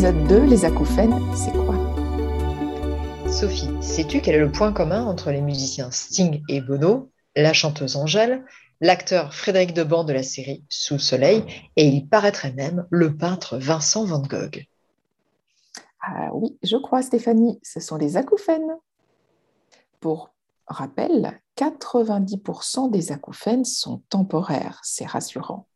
épisode 2, les acouphènes, c'est quoi Sophie, sais-tu quel est le point commun entre les musiciens Sting et Bono, la chanteuse Angèle, l'acteur Frédéric Deban de la série Sous le soleil, et il paraîtrait même le peintre Vincent Van Gogh? Ah Oui, je crois Stéphanie, ce sont les acouphènes. Pour rappel, 90% des acouphènes sont temporaires, c'est rassurant.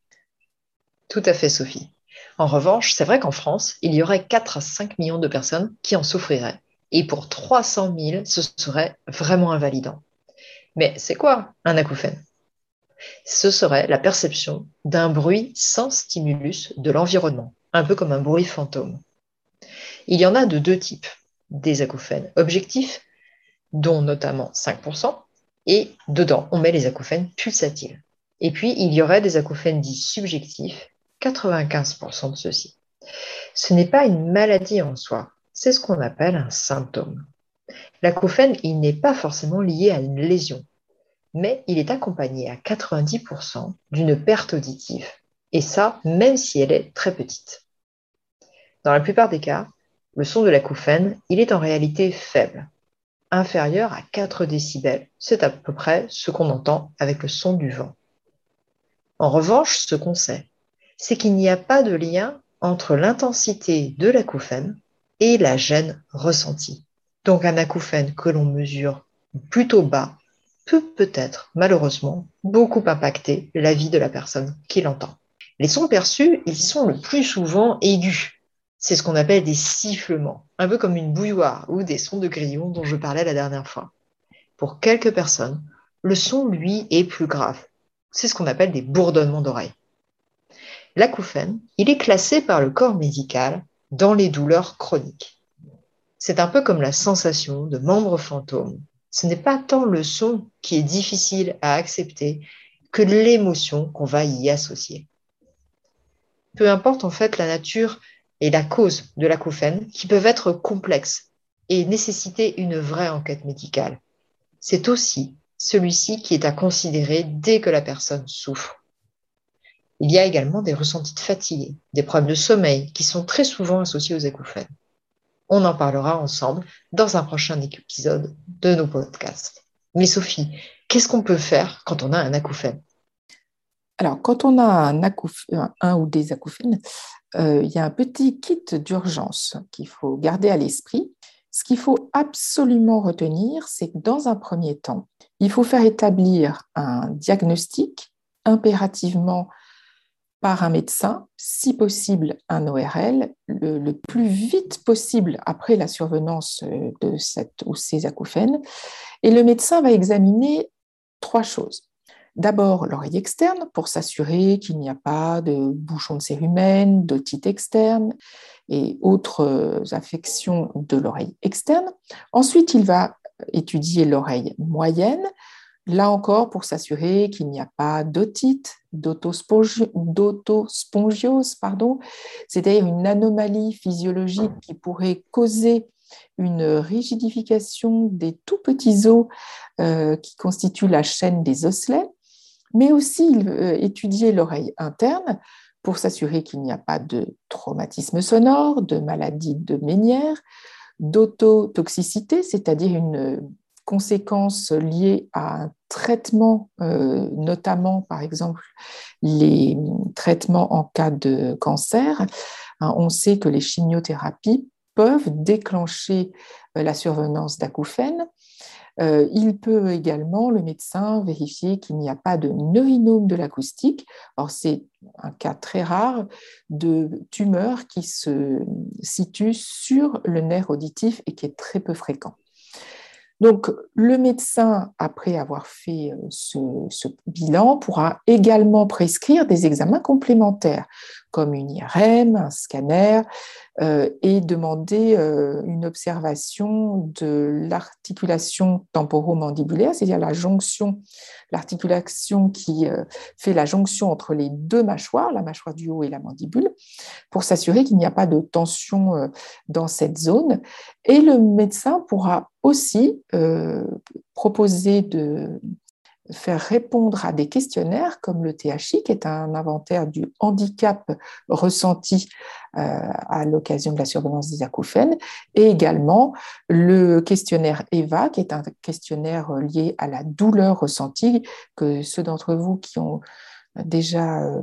Tout à fait, Sophie. En revanche, c'est vrai qu'en France, il y aurait 4 à 5 millions de personnes qui en souffriraient. Et pour 300 000, ce serait vraiment invalidant. Mais c'est quoi un acouphène? Ce serait la perception d'un bruit sans stimulus de l'environnement, un peu comme un bruit fantôme. Il y en a de deux types. Des acouphènes objectifs, dont notamment 5%, et dedans, on met les acouphènes pulsatiles. Et puis, il y aurait des acouphènes dits subjectifs, 95% de ceux-ci. Ce n'est pas une maladie en soi, c'est ce qu'on appelle un symptôme. L'acouphène, il n'est pas forcément lié à une lésion, mais il est accompagné à 90% d'une perte auditive, et ça, même si elle est très petite. Dans la plupart des cas, le son de l'acouphène, il est en réalité faible, inférieur à 4 décibels. C'est à peu près ce qu'on entend avec le son du vent. En revanche, ce qu'on sait, c'est qu'il n'y a pas de lien entre l'intensité de l'acouphène et la gêne ressentie. Donc un acouphène que l'on mesure plutôt bas peut peut-être, malheureusement, beaucoup impacter la vie de la personne qui l'entend. Les sons perçus, ils sont le plus souvent aigus. C'est ce qu'on appelle des sifflements, un peu comme une bouilloire ou des sons de grillon dont je parlais la dernière fois. Pour quelques personnes, le son, lui, est plus grave. C'est ce qu'on appelle des bourdonnements d'oreilles. L'acouphène, il est classé par le corps médical dans les douleurs chroniques. C'est un peu comme la sensation de membres fantômes. Ce n'est pas tant le son qui est difficile à accepter que l'émotion qu'on va y associer. Peu importe en fait la nature et la cause de l'acouphène, qui peuvent être complexes et nécessiter une vraie enquête médicale. C'est aussi celui-ci qui est à considérer dès que la personne souffre. Il y a également des ressentis de fatigue, des problèmes de sommeil qui sont très souvent associés aux acouphènes. On en parlera ensemble dans un prochain épisode de nos podcasts. Mais Sophie, qu'est-ce qu'on peut faire quand on a un acouphène? Alors, quand on a un, un ou des acouphènes, euh, il y a un petit kit d'urgence qu'il faut garder à l'esprit. Ce qu'il faut absolument retenir, c'est que dans un premier temps, il faut faire établir un diagnostic impérativement par un médecin, si possible un ORL, le, plus vite possible après la survenance euh, de cette ou ces acouphènes. Et le médecin va examiner trois choses. D'abord l'oreille externe pour s'assurer qu'il n'y a pas de bouchon de cérumen, d'otite externe et autres euh, affections de l'oreille externe. Ensuite, il va étudier l'oreille moyenne Là encore, pour s'assurer qu'il n'y a pas d'otite, d'autospongiose, pardon, c'est-à-dire une anomalie physiologique qui pourrait causer une rigidification des tout petits os euh, qui constituent la chaîne des osselets, mais aussi euh, étudier l'oreille interne pour s'assurer qu'il n'y a pas de traumatisme sonore, de maladie de Ménière, d'autotoxicité, c'est-à-dire une conséquences liées à un traitement, euh, notamment par exemple les traitements en cas de cancer. Hein, on sait que les chimiothérapies peuvent déclencher euh, la survenance d'acouphènes. Euh, il peut également, le médecin, vérifier qu'il n'y a pas de neurinome de l'acoustique. Or, c'est un cas très rare de tumeur qui se situe sur le nerf auditif et qui est très peu fréquent. Donc, le médecin, après avoir fait euh, ce, bilan, pourra également prescrire des examens complémentaires, comme une IRM, un scanner, euh, et demander euh, une observation de l'articulation temporomandibulaire, c'est-à-dire la jonction, l'articulation qui fait la jonction entre les deux mâchoires, la mâchoire du haut et la mandibule, pour s'assurer qu'il n'y a pas de tension dans cette zone. Et le médecin pourra aussi proposer de faire répondre à des questionnaires comme le THI, qui est un inventaire du handicap ressenti euh, à l'occasion de la survenance des acouphènes, et également le questionnaire EVA, qui est un questionnaire lié à la douleur ressentie, que ceux d'entre vous qui ont déjà euh,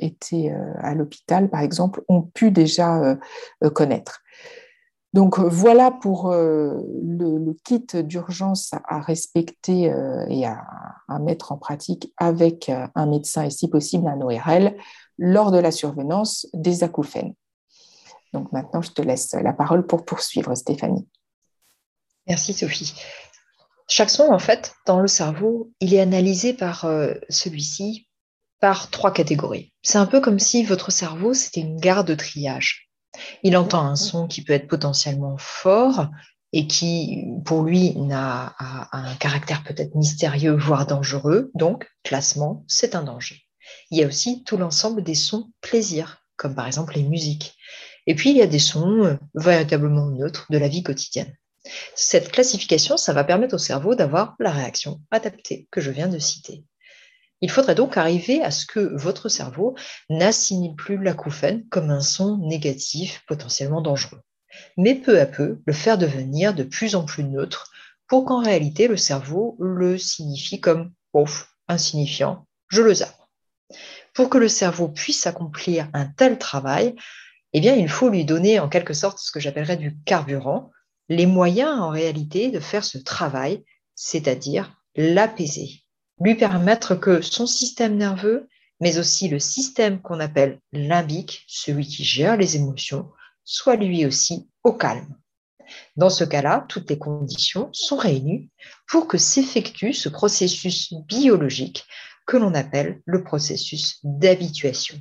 été euh, à l'hôpital, par exemple, ont pu déjà connaître. Donc voilà pour le, kit d'urgence à respecter et à, mettre en pratique avec un médecin et si possible un ORL lors de la survenance des acouphènes. Donc maintenant, je te laisse la parole pour poursuivre, Stéphanie. Merci, Sophie. Chaque son, en fait, dans le cerveau, il est analysé par euh, celui-ci par trois catégories. C'est un peu comme si votre cerveau, c'était une gare de triage. Il entend un son qui peut être potentiellement fort et qui, pour lui, n'a un caractère peut-être mystérieux, voire dangereux. Donc, classement, c'est un danger. Il y a aussi tout l'ensemble des sons plaisir, comme par exemple les musiques. Et puis, il y a des sons euh, véritablement neutres de la vie quotidienne. Cette classification, ça va permettre au cerveau d'avoir la réaction adaptée que je viens de citer. Il faudrait donc arriver à ce que votre cerveau n'assimile plus l'acouphène comme un son négatif potentiellement dangereux, mais peu à peu le faire devenir de plus en plus neutre pour qu'en réalité le cerveau le signifie comme ouf, insignifiant, je le zappe. Pour que le cerveau puisse accomplir un tel travail, eh bien, il faut lui donner en quelque sorte ce que j'appellerais du carburant, les moyens en réalité de faire ce travail, c'est-à-dire l'apaiser, lui permettre que son système nerveux, mais aussi le système qu'on appelle limbique, celui qui gère les émotions, soit lui aussi au calme. Dans ce cas-là, toutes les conditions sont réunies pour que s'effectue ce processus biologique que l'on appelle le processus d'habituation.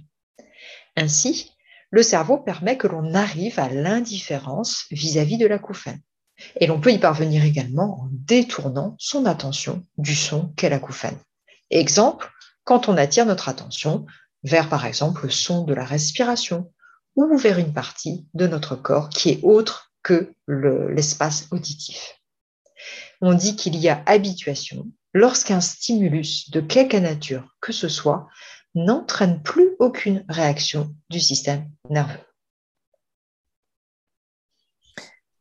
Ainsi, le cerveau permet que l'on arrive à l'indifférence vis-à-vis de l'acouphène. Et l'on peut y parvenir également en détournant son attention du son qu'est l'acouphène. Exemple, quand on attire notre attention vers, par exemple, le son de la respiration ou vers une partie de notre corps qui est autre que l'espace auditif. On dit qu'il y a habituation lorsqu'un stimulus de quelque nature que ce soit n'entraîne plus aucune réaction du système nerveux.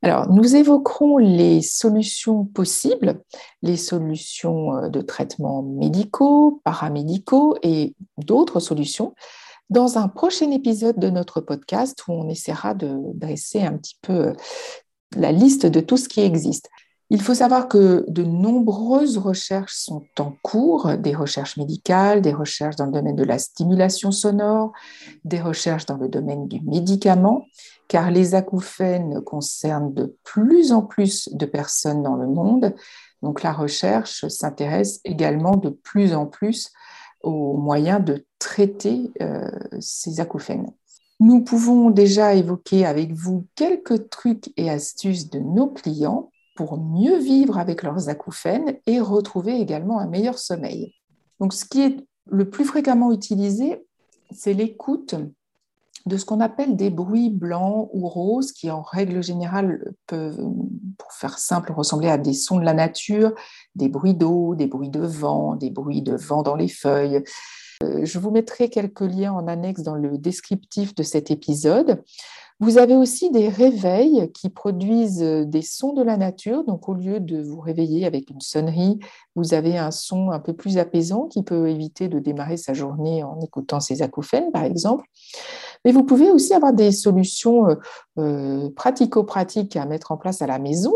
Alors, nous évoquerons les solutions possibles, les solutions euh, de traitement médicaux, paramédicaux et d'autres solutions dans un prochain épisode de notre podcast où on essaiera de dresser un petit peu euh, la liste de tout ce qui existe. Il faut savoir que de nombreuses recherches sont en cours, des recherches médicales, des recherches dans le domaine de la stimulation sonore, des recherches dans le domaine du médicament, car les acouphènes concernent de plus en plus de personnes dans le monde. Donc la recherche s'intéresse également de plus en plus aux moyens de traiter euh, ces acouphènes. Nous pouvons déjà évoquer avec vous quelques trucs et astuces de nos clients pour mieux vivre avec leurs acouphènes et retrouver également un meilleur sommeil. Donc, ce qui est le plus fréquemment utilisé, c'est l'écoute de ce qu'on appelle des bruits blancs ou roses qui, en règle générale, peuvent, pour faire simple, ressembler à des sons de la nature, des bruits d'eau, des bruits de vent, des bruits de vent dans les feuilles. Je vous mettrai quelques liens en annexe dans le descriptif de cet épisode. Vous avez aussi des réveils qui produisent euh, des sons de la nature. Donc, au lieu de vous réveiller avec une sonnerie, vous avez un son un peu plus apaisant qui peut éviter de démarrer sa journée en écoutant ses acouphènes, par exemple. Mais vous pouvez aussi avoir des solutions euh, euh, pratico-pratiques à mettre en place à la maison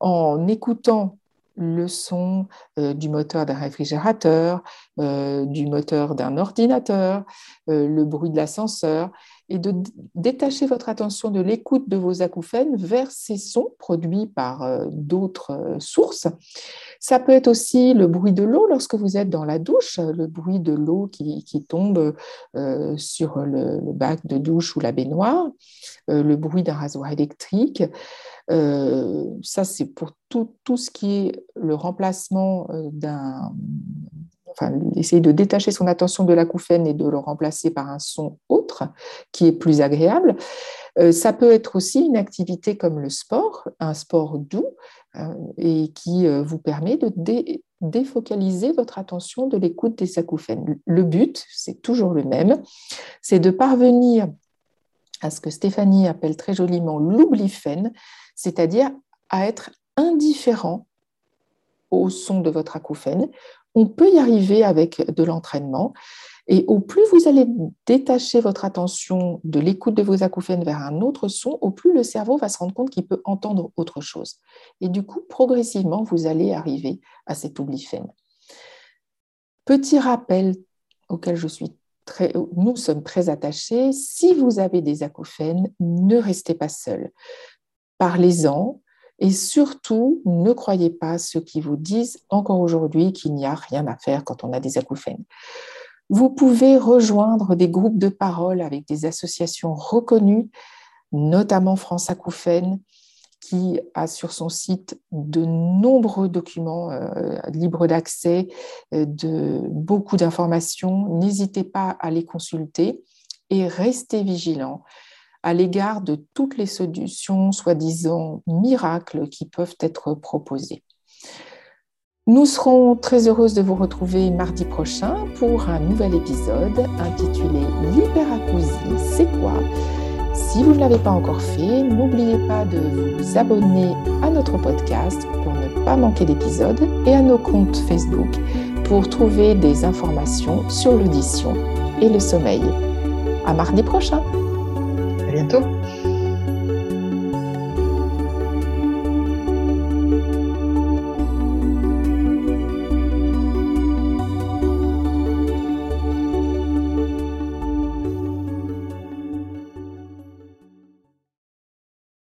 en écoutant le son du moteur d'un réfrigérateur, du moteur d'un ordinateur, le bruit de l'ascenseur et de détacher votre attention de l'écoute de vos acouphènes vers ces sons produits par euh, d'autres euh, sources. Ça peut être aussi le bruit de l'eau lorsque vous êtes dans la douche, le bruit de l'eau qui, tombe euh, sur le, bac de douche ou la baignoire, le bruit d'un rasoir électrique. ça, c'est pour tout, tout, ce qui est le remplacement d'un essayer de détacher son attention de l'acouphène et de le remplacer par un son autre qui est plus agréable. Euh, ça peut être aussi une activité comme le sport, un sport doux euh, et qui euh, vous permet de défocaliser votre attention de l'écoute des acouphènes. Le but, c'est toujours le même, c'est de parvenir à ce que Stéphanie appelle très joliment l'oubliphène, c'est-à-dire à être indifférent au son de votre acouphène. On peut y arriver avec de l'entraînement. Et au plus vous allez détacher votre attention de l'écoute de vos acouphènes vers un autre son, au plus le cerveau va se rendre compte qu'il peut entendre autre chose. Et du coup, progressivement, vous allez arriver à cet oubliphène. Petit rappel auquel je suis nous sommes très attachés, si vous avez des acouphènes, ne restez pas seul. Parlez-en, et surtout, ne croyez pas ceux qui vous disent encore aujourd'hui qu'il n'y a rien à faire quand on a des acouphènes. Vous pouvez rejoindre des groupes de parole avec des associations reconnues, notamment France Acouphènes, qui a sur son site de nombreux documents euh, libres d'accès, euh, de beaucoup d'informations. N'hésitez pas à les consulter et restez vigilants à l'égard de toutes les solutions soi-disant miracles qui peuvent être proposées. Nous serons très heureuses de vous retrouver mardi prochain pour un nouvel épisode intitulé L'hyperacousie, c'est quoi? Si vous ne l'avez pas encore fait, n'oubliez pas de vous abonner à notre podcast pour ne pas manquer d'épisodes et à nos comptes Facebook pour trouver des informations sur l'audition et le sommeil. À mardi prochain! akhirnya